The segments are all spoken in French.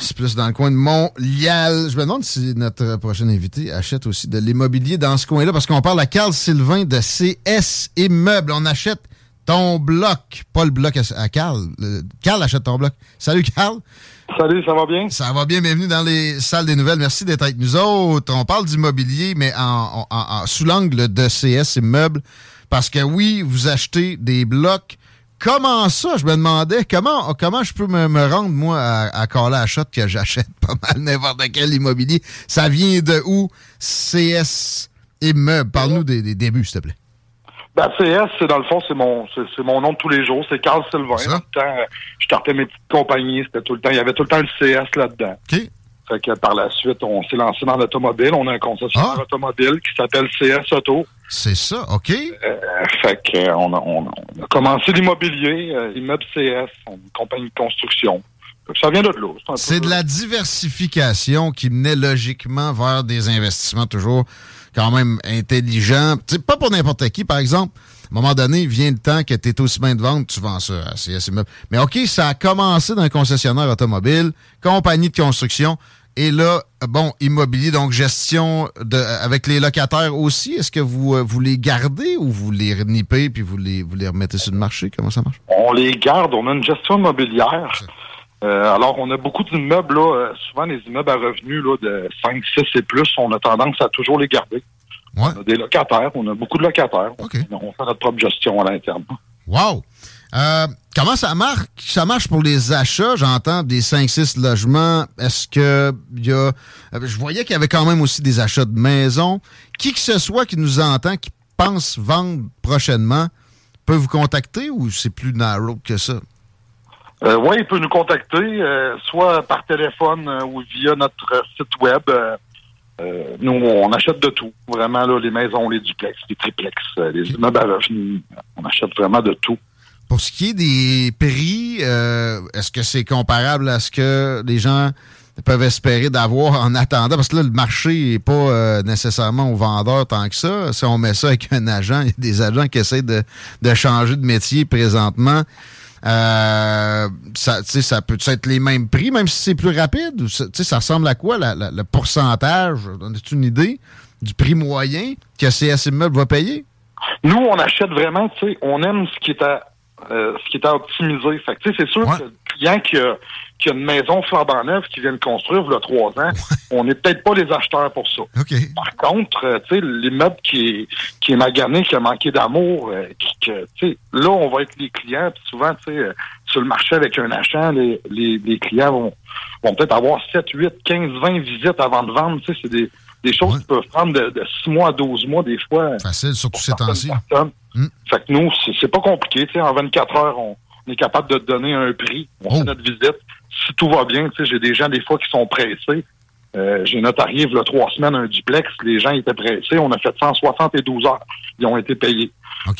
C'est plus dans le coin de Montréal. Je me demande si notre prochain invité achète aussi de l'immobilier dans ce coin-là, parce qu'on parle à Carl Sylvain de CS Immeubles. On achète ton bloc, pas le bloc à, Carl. Carl achète ton bloc. Salut Carl. Salut, ça va bien? Ça va bien, bienvenue dans les salles des nouvelles. Merci d'être avec nous autres. On parle d'immobilier, mais en, en- en- sous l'angle de CS Immeubles. Parce que oui, vous achetez des blocs. Comment ça? Je me demandais comment, comment je peux me, me rendre, moi, à, à que j'achète pas mal n'importe quel immobilier. Ça vient de où? CS Immeubles. Parle-nous des, des débuts, s'il te plaît. Ben, CS, c'est dans le fond, c'est mon, c'est, mon nom de tous les jours. C'est Carl Sylvain. Dans le temps, euh, je startais mes petites compagnies. C'était tout le temps, il y avait tout le temps le CS là-dedans. Fait que par la suite, on s'est lancé dans l'automobile. On a un concessionnaire Ah. automobile qui s'appelle CS Auto. C'est ça, OK. Euh, fait que euh, on a, on a- commencé l'immobilier, euh, immeuble CS, une compagnie de construction. Ça vient de peu- C'est de la diversification qui menait logiquement vers des investissements toujours quand même intelligents. Tu sais, pas pour n'importe qui, par exemple. À un moment donné, vient le temps que tu es aussi bien de vente, tu vends ça à CS Immeubles. Mais OK, ça a commencé dans un concessionnaire automobile, compagnie de construction, et là, bon, immobilier, donc gestion de, avec les locataires aussi. Est-ce que vous, euh, vous les gardez ou vous les renippez puis vous les, vous les remettez sur le marché? Comment ça marche? On les garde, on a une gestion immobilière. Euh, alors, on a beaucoup d'immeubles, là, euh, souvent les immeubles à revenus là, de 5, 6 et plus, on a tendance à toujours les garder. Ouais. On a des locataires, on a beaucoup de locataires. OK. On, on fait notre propre gestion à l'interne. Wow! Euh, comment ça marche? Ça marche pour les achats, j'entends, des 5-6 logements. Est-ce que y a. euh, Je voyais qu'il y avait quand même aussi des achats de maisons. Qui que ce soit qui nous entend, qui pense vendre prochainement, peut vous contacter ou c'est plus narrow que ça? Euh, oui, il peut nous contacter, euh, soit par téléphone euh, ou via notre site web. Nous, on achète de tout. Vraiment, là, les maisons, les duplex, les triplex, les immeubles à revenus. On achète vraiment de tout. Pour ce qui est des prix, euh, est-ce que c'est comparable à ce que les gens peuvent espérer d'avoir en attendant? Parce que là, le marché n'est pas euh, nécessairement au vendeur tant que ça. Si on met ça avec un agent, il y a des agents qui essaient de, de changer de métier présentement. Euh, ça, ça peut être les mêmes prix, même si c'est plus rapide? Ça, ça ressemble à quoi, la- la- le pourcentage? As-tu une idée du prix moyen que CS Immeubles va payer? Nous, on achète vraiment, tu sais, on aime ce qui est à euh, ce qui est à optimiser. Fait que, tu sais, c'est sûr Ouais. que le client qui a, qui a une maison flambant neuve qui vient de construire il y a trois ans, on n'est peut-être pas les acheteurs pour ça. OK. Par contre, euh, tu sais, l'immeuble qui est, qui est magané, qui a manqué d'amour, euh, qui, que, tu sais, là, on va être les clients, puis souvent, tu sais, sur le marché avec un achat, les, les, les clients vont, vont peut-être avoir 7, 8, 15, 20 visites avant de vendre. Tu sais, c'est des, des choses Ouais. qui peuvent prendre de, de 6 mois à 12 mois, des fois. Facile, surtout ces temps-ci. Mm. Fait que nous, c'est pas compliqué. En 24 heures, on, on est capable de te donner un prix. On Oh. fait notre visite. Si tout va bien, j'ai des gens des fois qui sont pressés. Euh, j'ai notarié il y a trois semaines un duplex. Les gens étaient pressés. On a fait 172 heures. Ils ont été payés.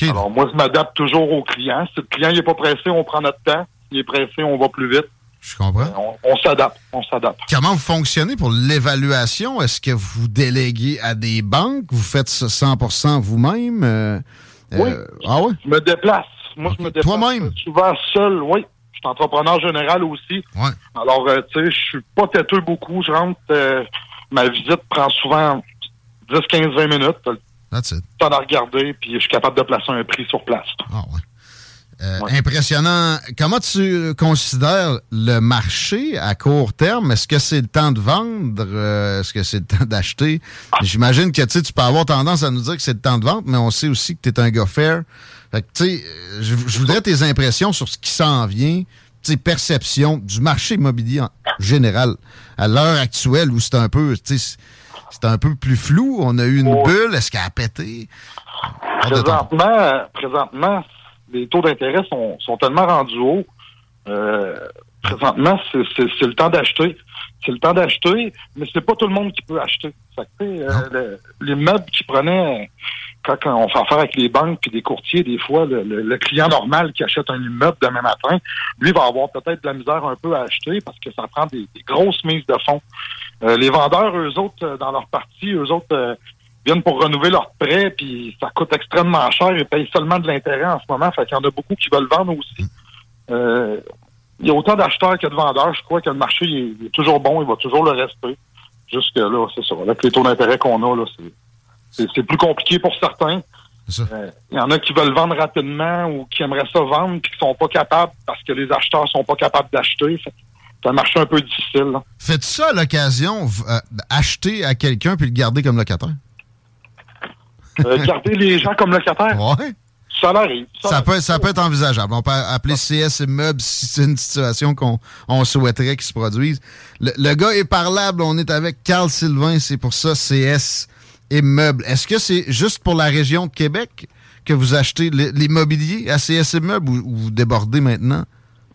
Alors moi, je m'adapte toujours au client. Si le client n'est pas pressé, on prend notre temps. S'il est pressé, on va plus vite. Je comprends. On, s'adapte. On s'adapte. Comment vous fonctionnez pour l'évaluation? Est-ce que vous déléguez à des banques? Vous faites ça 100% vous-même? Euh, Oui. euh, ah oui? Je me déplace. Moi, Ok. je me déplace Toi-même? souvent seul. Oui. Je suis entrepreneur général aussi. Ouais. Alors, euh, tu sais, je suis pas têteux beaucoup. Je rentre, ma visite prend souvent 10, 15, 20 minutes. That's it. temps de regarder, puis je suis capable de placer un prix sur place. Ah ouais. Euh, impressionnant. Comment tu considères le marché à court terme? Est-ce que c'est le temps de vendre? Euh, est-ce que c'est le temps d'acheter? J'imagine que tu peux avoir tendance à nous dire que c'est le temps de vendre, mais on sait aussi que tu es un gars fair. Fait que, tu sais, je, voudrais tes impressions sur ce qui s'en vient, tes perceptions du marché immobilier en général à l'heure actuelle où c'est un peu, c'est un peu plus flou. On a eu une bulle. Est-ce qu'elle a pété? Présentement, présentement, les taux d'intérêt sont, sont tellement rendus hauts. Euh, présentement, c'est le temps d'acheter. C'est le temps d'acheter, mais c'est pas tout le monde qui peut acheter. Euh, les meubles qui prenaient quand, on fait affaire avec les banques et des courtiers, des fois, le, client normal qui achète un immeuble demain matin, lui va avoir peut-être de la misère un peu à acheter parce que ça prend des, grosses mises de fonds. Euh, les vendeurs, eux autres, dans leur partie, eux autres, viennent pour renouveler leur prêt, puis ça coûte extrêmement cher. Ils payent seulement de l'intérêt en ce moment. Fait qu'il y en a beaucoup qui veulent vendre aussi. Euh, il y a autant d'acheteurs que de vendeurs. Je crois que le marché est, toujours bon. Il va toujours le rester. Jusque là, c'est ça. Avec les taux d'intérêt qu'on a, là, c'est plus compliqué pour certains. Euh, il y en a qui veulent vendre rapidement ou qui aimeraient ça vendre puis qui sont pas capables parce que les acheteurs sont pas capables d'acheter. C'est un marché un peu difficile. Faites ça à l'occasion, euh, acheter à quelqu'un puis le garder comme locataire? Euh, garder les gens comme locataires. Ouais. Ça arrive. Ça, peut, ça peut être envisageable. On peut appeler CS Immeubles si c'est une situation qu'on on souhaiterait qu'il se produise. Le, gars est parlable. On est avec Carl Sylvain. C'est pour ça CS Immeubles. Est-ce que c'est juste pour la région de Québec que vous achetez l'immobilier à CS Immeubles ou, vous débordez maintenant?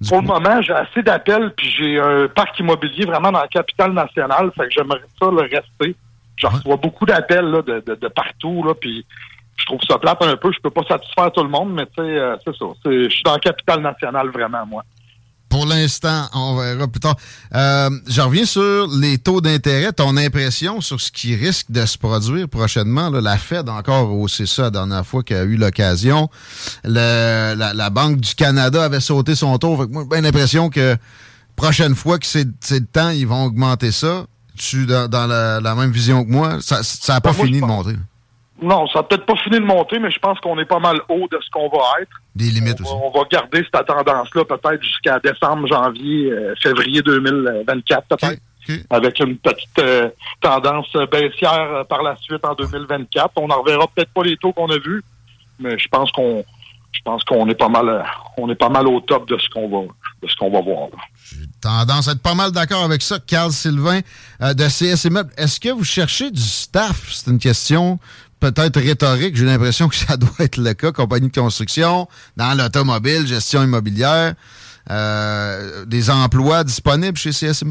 Pour le moment, j'ai assez d'appels puis j'ai un parc immobilier vraiment dans la capitale nationale. Fait que j'aimerais ça le rester. Je reçois beaucoup d'appels de, de, de, partout, là, puis je trouve ça plate un peu. Je peux pas satisfaire tout le monde, mais tu sais, euh, c'est ça. Je suis dans la capitale nationale, vraiment, moi. Pour l'instant, on verra plus tard. Euh, je reviens sur les taux d'intérêt. Ton impression sur ce qui risque de se produire prochainement. la Fed encore haussé ça la dernière fois qu'elle a eu l'occasion. La, la, Banque du Canada avait sauté son taux. Fait que moi, j'ai l'impression que prochaine fois que c'est le temps, ils vont augmenter ça tu dans, dans la, même vision que moi? Ça n'a pas ben, fini de monter. Non, ça n'a peut-être pas fini de monter, mais je pense qu'on est pas mal haut de ce qu'on va être. Des limites on aussi. on va garder cette tendance-là peut-être jusqu'à décembre, janvier, euh, février 2024 peut-être. Avec une petite euh, tendance baissière euh, par la suite en 2024. On n'en reverra peut-être pas les taux qu'on a vus, mais je pense qu'on je pense qu'on est pas mal on est pas mal au top de ce qu'on va de ce qu'on va voir. Tendance à être pas mal d'accord avec ça. Carl Sylvain euh, de CS Est-ce que vous cherchez du staff? C'est une question peut-être rhétorique. J'ai l'impression que ça doit être le cas. Compagnie de construction, dans l'automobile, gestion immobilière, euh, des emplois disponibles chez CS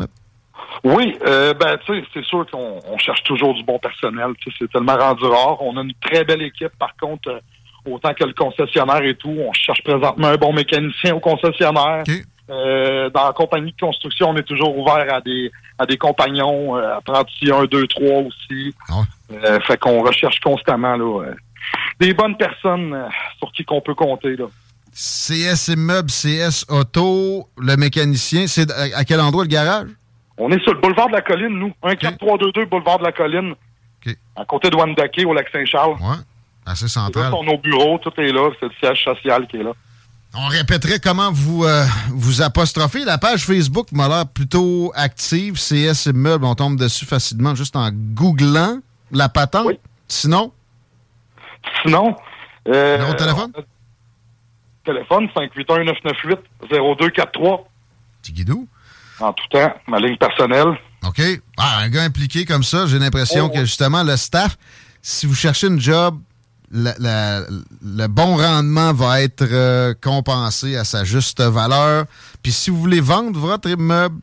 Oui, euh, ben tu sais, c'est sûr qu'on cherche toujours du bon personnel. C'est tellement rendu rare. On a une très belle équipe. Par contre, autant que le concessionnaire et tout, on cherche présentement un bon mécanicien au concessionnaire. Euh, dans la compagnie de construction, on est toujours ouvert à des à des compagnons, euh, apprentis 1, 2, 3 aussi. Ah euh, fait qu'on recherche constamment là, euh, des bonnes personnes sur qui qu'on peut compter. Là. CS Immeuble, CS Auto, le mécanicien, c'est à, quel endroit le garage? On est sur le boulevard de la Colline, nous. 14322 boulevard de la Colline. À côté de Wandake, au lac Saint-Charles. Ouais. Assez central. Là, nos bureaux, tout est là. C'est le siège social qui est là. On répéterait comment vous euh, vous apostrophez. La page Facebook m'a l'air plutôt active. CS Immeuble, on tombe dessus facilement juste en googlant la patente. Oui. Sinon? Sinon? Euh, Numéro de téléphone? Téléphone 581-998-0243. Tigidou? En tout temps, ma ligne personnelle. OK. Ah, un gars impliqué comme ça, j'ai l'impression oh. que justement le staff, si vous cherchez une job, le bon rendement va être euh, compensé à sa juste valeur. Puis si vous voulez vendre votre immeuble,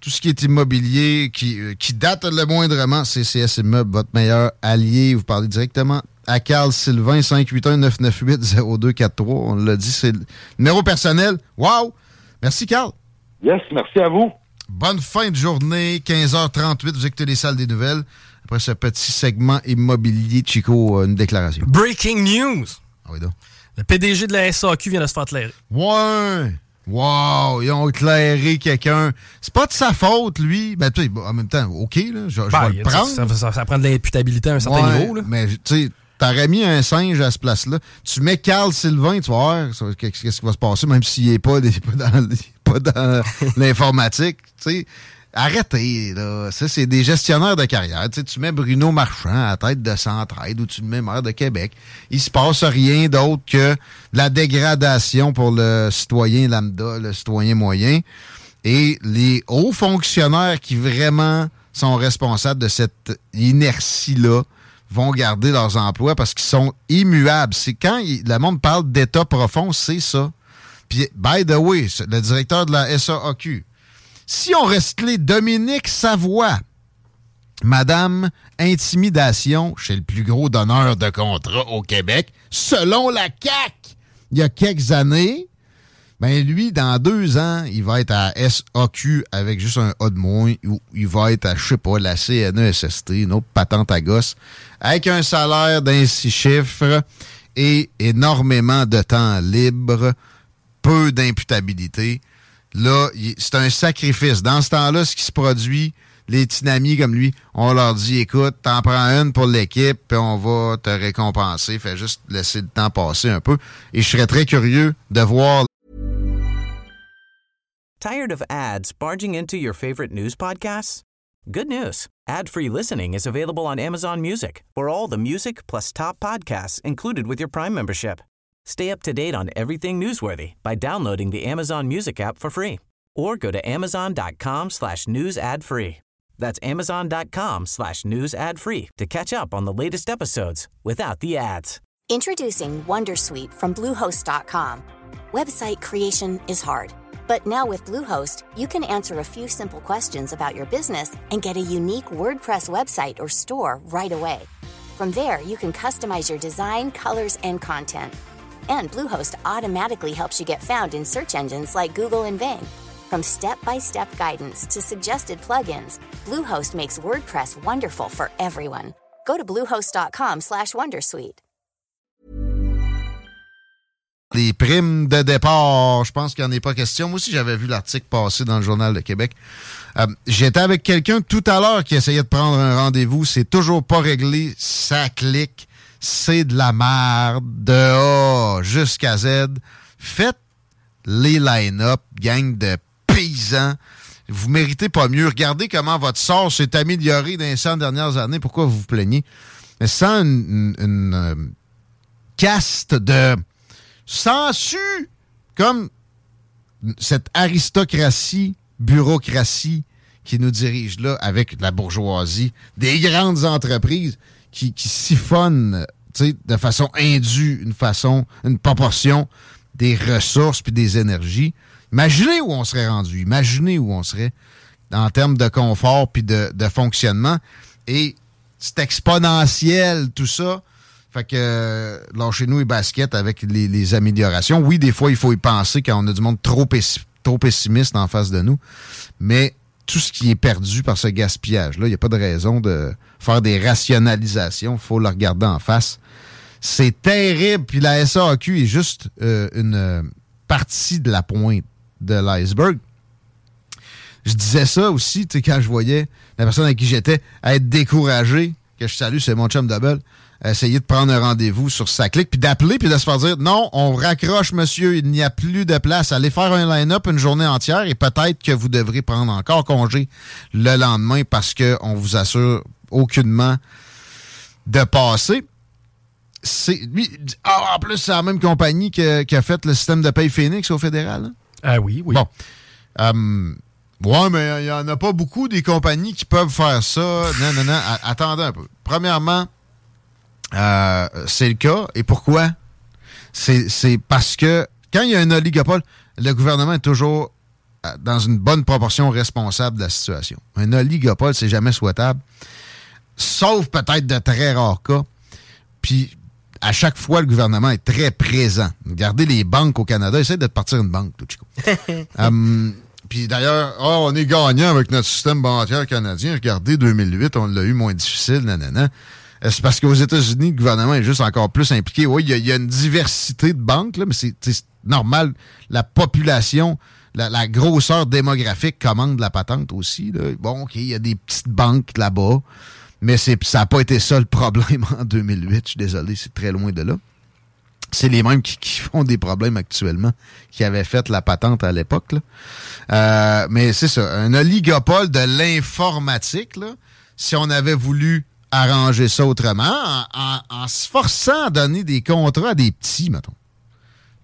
tout ce qui est immobilier, qui, euh, qui date le moindrement, CCS Immeuble, votre meilleur allié. Vous parlez directement à Carl Sylvain, 581-998-0243. On l'a dit, c'est le numéro personnel. Wow! Merci, Carl. Yes, merci à vous. Bonne fin de journée, 15h38. Vous écoutez les salles des nouvelles. Après ce petit segment immobilier, Chico, euh, une déclaration. Breaking news! Ah oui, donc. Le PDG de la SAQ vient de se faire éclairer. Ouais! Wow! Ils ont éclairé quelqu'un. C'est pas de sa faute, lui. Ben, tu sais, en même temps, OK, là, je, ben, vais le prendre. Ça, prend de l'imputabilité à un certain niveau, là. Mais, tu sais, T'aurais mis un singe à ce place-là. Tu mets Carl Sylvain, tu vas voir qu'est-ce qui va se passer, même s'il n'est pas, pas dans, l'informatique. Arrêtez, là. Ça, c'est des gestionnaires de carrière. tu mets Bruno Marchand à la tête de Centraide ou tu mets maire de Québec. Il se passe rien d'autre que la dégradation pour le citoyen lambda, le citoyen moyen. Et les hauts fonctionnaires qui vraiment sont responsables de cette inertie-là vont garder leurs emplois parce qu'ils sont immuables. C'est quand le monde parle d'état profond, c'est ça. Puis, by the way, le directeur de la SAAQ, si on restait Dominique Savoie, Madame Intimidation chez le plus gros donneur de contrat au Québec, selon la CAC, il y a quelques années, ben lui, dans deux ans, il va être à SAQ avec juste un A de moins, ou il va être à, je sais pas, la CNESST, une autre patente à gosse, avec un salaire d'un six chiffres et énormément de temps libre, peu d'imputabilité. Là, c'est un sacrifice. Dans ce temps-là, ce qui se produit, les tinamis comme lui, on leur dit, écoute, t'en prends une pour l'équipe, puis on va te récompenser. Fais juste laisser le temps passer un peu. Et je serais très curieux de voir Tired of ads barging into your favorite news podcasts? Good news. Ad-free listening is available on Amazon Music for all the music plus top podcasts included with your Prime membership. Stay up to date on everything newsworthy by downloading the Amazon Music app for free or go to amazon.com slash news ad free. That's amazon.com slash news ad free to catch up on the latest episodes without the ads. Introducing Wondersuite from Bluehost.com. Website creation is hard. But now with Bluehost, you can answer a few simple questions about your business and get a unique WordPress website or store right away. From there, you can customize your design, colors, and content. And Bluehost automatically helps you get found in search engines like Google and Bing. From step-by-step guidance to suggested plugins, Bluehost makes WordPress wonderful for everyone. Go to bluehost.com/wondersuite. Les primes de départ, je pense qu'il n'y en est pas question. Moi aussi, j'avais vu l'article passer dans le Journal de Québec. Euh, J'étais avec quelqu'un tout à l'heure qui essayait de prendre un rendez-vous. C'est toujours pas réglé. Ça clique. C'est de la merde. De A jusqu'à Z. Faites les line-up, gang de paysans. Vous méritez pas mieux. Regardez comment votre sort s'est amélioré dans les 100 dernières années. Pourquoi vous vous plaignez? Mais sans une, euh, caste de su comme cette aristocratie, bureaucratie qui nous dirige là avec la bourgeoisie, des grandes entreprises qui, qui siphonnent de façon indue, une façon, une proportion des ressources puis des énergies. Imaginez où on serait rendu. Imaginez où on serait en termes de confort puis de, de fonctionnement. Et c'est exponentiel, tout ça. Fait que lâchez-nous et basket avec les, améliorations. Oui, des fois, il faut y penser quand on a du monde trop, trop pessimiste en face de nous. Mais tout ce qui est perdu par ce gaspillage-là, il n'y a pas de raison de faire des rationalisations. Il faut le regarder en face. C'est terrible. Puis la SAQ est juste euh, une euh, partie de la pointe de l'iceberg. Je disais ça aussi, quand je voyais la personne avec qui j'étais être découragé, que je salue, c'est mon chum double essayer de prendre un rendez-vous sur sa clique, puis d'appeler, puis de se faire dire non, on raccroche, monsieur, il n'y a plus de place. Allez faire un line-up une journée entière et peut-être que vous devrez prendre encore congé le lendemain parce qu'on vous assure aucunement de passer. C'est lui ah, en plus c'est la même compagnie qui a fait le système de paye Phoenix au fédéral. Hein? Ah oui, oui. Bon. Euh, ouais, mais il n'y en a pas beaucoup des compagnies qui peuvent faire ça. Non, non, non. Attendez un peu. Premièrement, euh, c'est le cas. Et pourquoi? C'est parce que quand il y a un oligopole, le gouvernement est toujours euh, dans une bonne proportion responsable de la situation. Un oligopole, c'est jamais souhaitable, sauf peut-être de très rares cas. Puis, à chaque fois, le gouvernement est très présent. Regardez les banques au Canada. Essayez de partir une banque, tout chico. puis d'ailleurs, oh, on est gagnant avec notre système bancaire canadien. Regardez, 2008, on l'a eu moins difficile, nanana. C'est parce qu'aux États-Unis, le gouvernement est juste encore plus impliqué? Oui, il y, a une diversité de banques, là, mais c'est normal. La population, la, grosseur démographique commande la patente aussi. Là. Bon, OK, il y a des petites banques là-bas. Mais ça n'a pas été ça le problème en 2008. Je suis désolé, c'est très loin de là. C'est les mêmes qui, font des problèmes actuellement, qui avaient fait la patente à l'époque. Euh, mais c'est ça, un oligopole de l'informatique, si on avait voulu arranger ça autrement, en, se forçant à donner des contrats à des petits, mettons,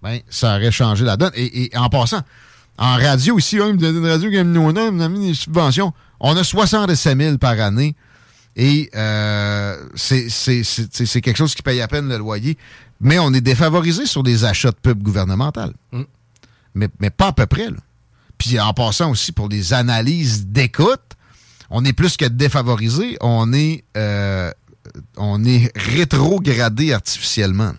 ben, ça aurait changé la donne. Et, en passant, en radio ici, hein, une radio qui a mis des subventions. On a 67 000 par année et euh, c'est quelque chose qui paye à peine le loyer. Mais on est défavorisé sur des achats de pubs gouvernementales. Mm. Mais, mais, pas à peu près. Là. Puis en passant aussi pour des analyses d'écoute, on est plus que défavorisé, on est, euh, on est rétrogradé artificiellement.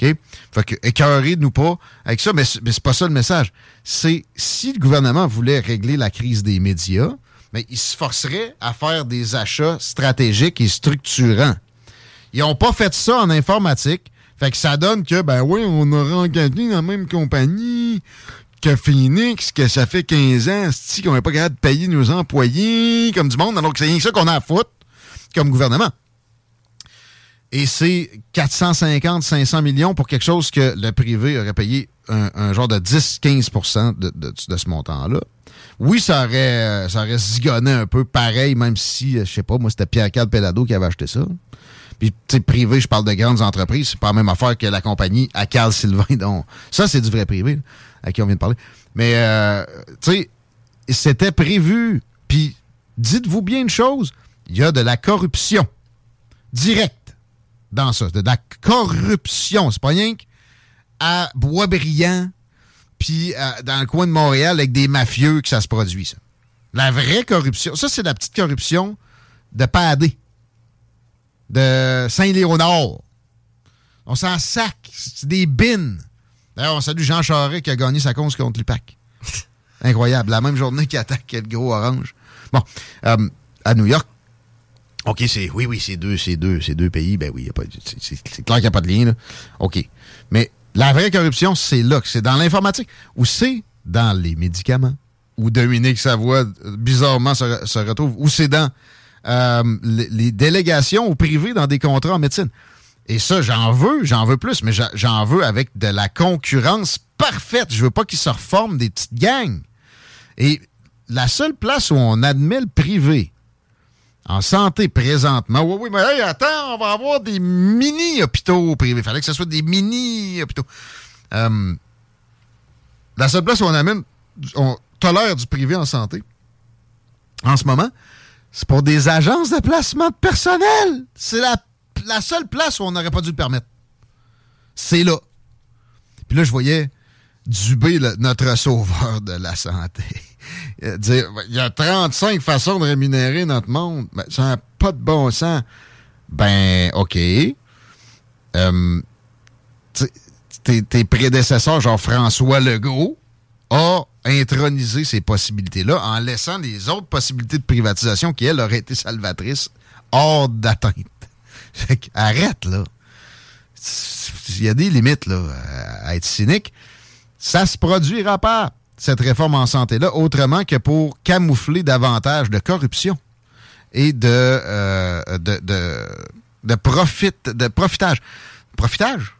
OK? Fait que écœurez-nous pas avec ça, mais, mais c'est pas ça le message. C'est si le gouvernement voulait régler la crise des médias, mais il se forcerait à faire des achats stratégiques et structurants. Ils n'ont pas fait ça en informatique. Fait que ça donne que, ben oui, on aura engagé dans la même compagnie que Phoenix, que ça fait 15 ans, qu'on n'est pas capable de payer nos employés comme du monde, alors que c'est rien que ça qu'on a à foutre comme gouvernement. Et c'est 450-500 millions pour quelque chose que le privé aurait payé un, genre de 10-15 de, de, de, ce montant-là oui, ça aurait, ça aurait zigonné un peu pareil, même si, je sais pas, moi, c'était Pierre-Carl Pelado qui avait acheté ça. Puis, tu privé, je parle de grandes entreprises, c'est pas la même affaire que la compagnie à Carl Sylvain. Donc, ça, c'est du vrai privé, à qui on vient de parler. Mais, euh, tu sais, c'était prévu. Puis, dites-vous bien une chose, il y a de la corruption directe dans ça. De la corruption. C'est pas rien qu'à Boisbriand, puis euh, dans le coin de Montréal avec des mafieux que ça se produit, ça. La vraie corruption, ça, c'est la petite corruption de Padé, de Saint-Léonard. On s'en sac. C'est des bines. D'ailleurs, on salue Jean Charest qui a gagné sa cause contre l'UPAC. Incroyable. La même journée qu'il attaque le gros orange. Bon, euh, à New York, OK, c'est oui, oui, c'est deux, c'est deux, c'est deux pays. Ben oui, c'est clair qu'il n'y a pas de lien. Là. OK. Mais la vraie corruption, c'est là, c'est dans l'informatique ou c'est dans les médicaments où Dominique Savoie, bizarrement, se, retrouve, ou c'est dans euh, les, délégations au privé dans des contrats en médecine. Et ça, j'en veux, j'en veux plus, mais j'en veux avec de la concurrence parfaite. Je veux pas qu'ils se reforment des petites gangs. Et la seule place où on admet le privé en santé présentement. Oui, oui, mais hey, attends, on va avoir des mini-hôpitaux privés. Fallait que ce soit des mini-hôpitaux. Euh, la seule place où on amène, on tolère du privé en santé, en ce moment, c'est pour des agences de placement de personnel. C'est la, la seule place où on n'aurait pas dû le permettre. C'est là. Puis là, je voyais Dubé, notre sauveur de la santé. Euh, dire, il y a 35 façons de rémunérer notre monde. Ben, ça n'a pas de bon sens. Ben, OK. Euh, tes, prédécesseurs, genre François Legault, ont intronisé ces possibilités-là en laissant les autres possibilités de privatisation qui, elles, auraient été salvatrices hors d'atteinte. Arrête, là. Il y a des limites, là, à être cynique. Ça se produira pas cette réforme en santé-là, autrement que pour camoufler davantage de corruption et de, euh, de, de, profit, de profitage. Profitage?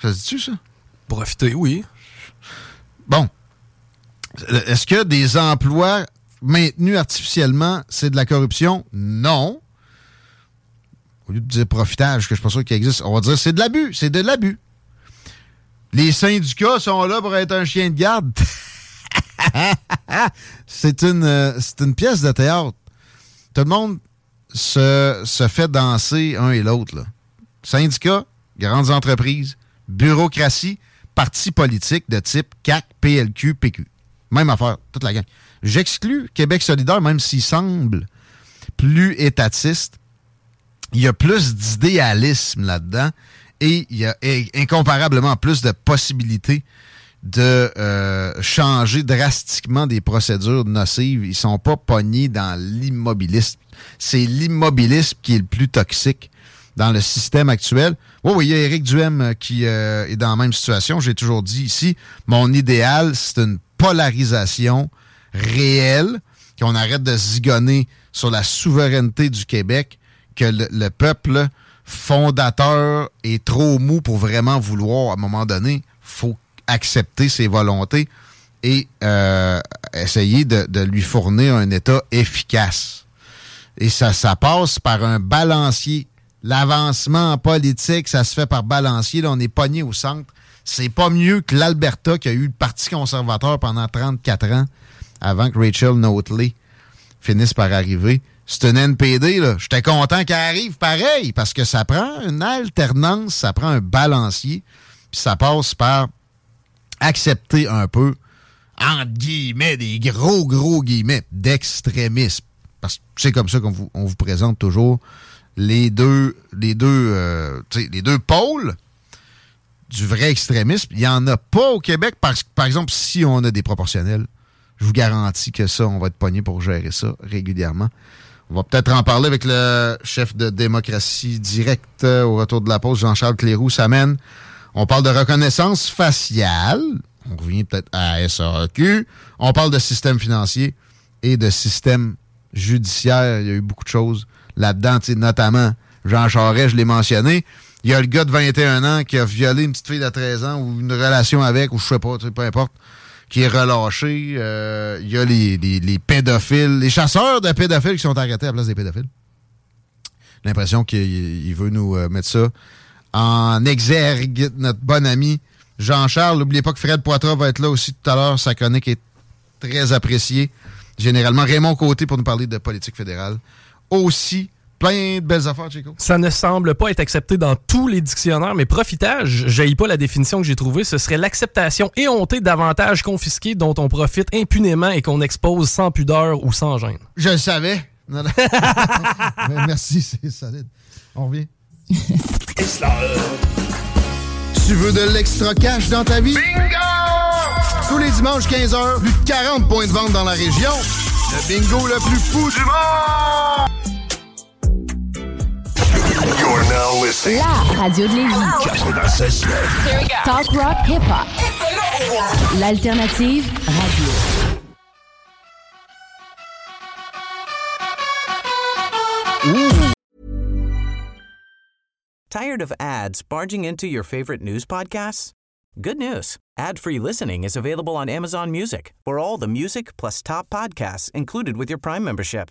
Ça se dit-tu, ça? Profiter, oui. Bon. Est-ce que des emplois maintenus artificiellement, c'est de la corruption? Non. Au lieu de dire profitage, que je ne suis pas sûr qu'il existe, on va dire c'est de l'abus. C'est de l'abus. Les syndicats sont là pour être un chien de garde. c'est une, euh, une pièce de théâtre. Tout le monde se, se fait danser un et l'autre. Syndicats, grandes entreprises, bureaucratie, partis politiques de type CAC, PLQ, PQ. Même affaire, toute la gang. J'exclus Québec solidaire, même s'il semble plus étatiste. Il y a plus d'idéalisme là-dedans et il y a incomparablement plus de possibilités de euh, changer drastiquement des procédures nocives. Ils sont pas pognés dans l'immobilisme. C'est l'immobilisme qui est le plus toxique dans le système actuel. Oui, oui, il y a Éric Duhem euh, qui euh, est dans la même situation. J'ai toujours dit ici, mon idéal, c'est une polarisation réelle qu'on arrête de zigonner sur la souveraineté du Québec, que le, le peuple fondateur est trop mou pour vraiment vouloir, à un moment donné, faut accepter ses volontés et euh, essayer de, lui fournir un État efficace. Et ça, ça passe par un balancier. L'avancement en politique, ça se fait par balancier. Là, on est pogné au centre. C'est pas mieux que l'Alberta qui a eu le Parti conservateur pendant 34 ans avant que Rachel Notley finisse par arriver. C'est une NPD, là. J'étais content qu'elle arrive pareil, parce que ça prend une alternance, ça prend un balancier, puis ça passe par accepter un peu, entre guillemets, des gros, gros guillemets, d'extrémisme. Parce que c'est comme ça qu'on vous, présente toujours les deux, les deux, euh, les deux pôles du vrai extrémisme. Il n'y en a pas au Québec. Par, par exemple, si on a des proportionnels, je vous garantis que ça, on va être pogné pour gérer ça régulièrement. On va peut-être en parler avec le chef de démocratie directe euh, au retour de la pause, Jean-Charles Cléroux, ça mène. On parle de reconnaissance faciale. On revient peut-être à SAQ. On parle de système financier et de système judiciaire. Il y a eu beaucoup de choses là-dedans, notamment Jean Charest, je l'ai mentionné. Il y a le gars de 21 ans qui a violé une petite fille de 13 ans ou une relation avec, ou je sais pas, peu importe, qui est relâché. Euh, il y a les, les- les pédophiles, les chasseurs de pédophiles qui sont arrêtés à la place des pédophiles. L'impression qu'il il veut nous euh, mettre ça en exergue, notre bon ami Jean-Charles. N'oubliez pas que Fred Poitras va être là aussi tout à l'heure. Sa chronique est très appréciée. Généralement, Raymond Côté pour nous parler de politique fédérale. Aussi, plein de belles affaires, Chico. Ça ne semble pas être accepté dans tous les dictionnaires, mais profitage, je pas la définition que j'ai trouvée, ce serait l'acceptation éhontée d'avantages confisqués dont on profite impunément et qu'on expose sans pudeur ou sans gêne. Je le savais. Non, non. Mais Merci, c'est solide. On revient. Tu veux de l'extra cash dans ta vie? Bingo! Tous les dimanches 15h, plus de 40 points de vente dans la région. Le bingo le plus fou du monde! La radio de Lévis. Talk rock hip hop. L'alternative radio. Tired of ads barging into your favorite news podcasts? Good news. Ad-free listening is available on Amazon Music for all the music plus top podcasts included with your Prime membership.